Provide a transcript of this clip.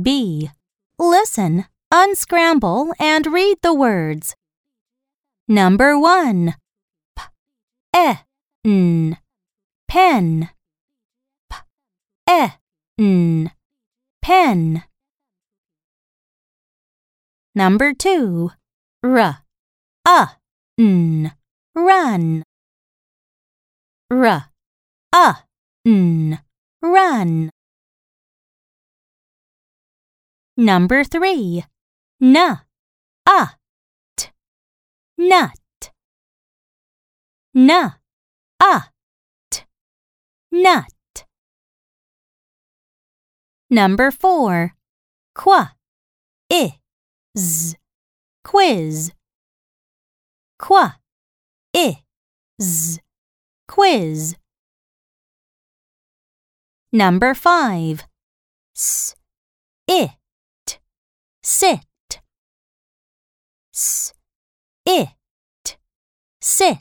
B. Listen, unscramble, and read the words. Number 1. P, e, n, pen. P, e, n, pen. Number 2. R, a, n, run. R, a, n, run. Number 3. N, a, t, nut. N, a, t, nut. Number 4. Qua, i, z, quiz. Qua, i, z, quiz. Number 5. S, it, sit. S, it, sit.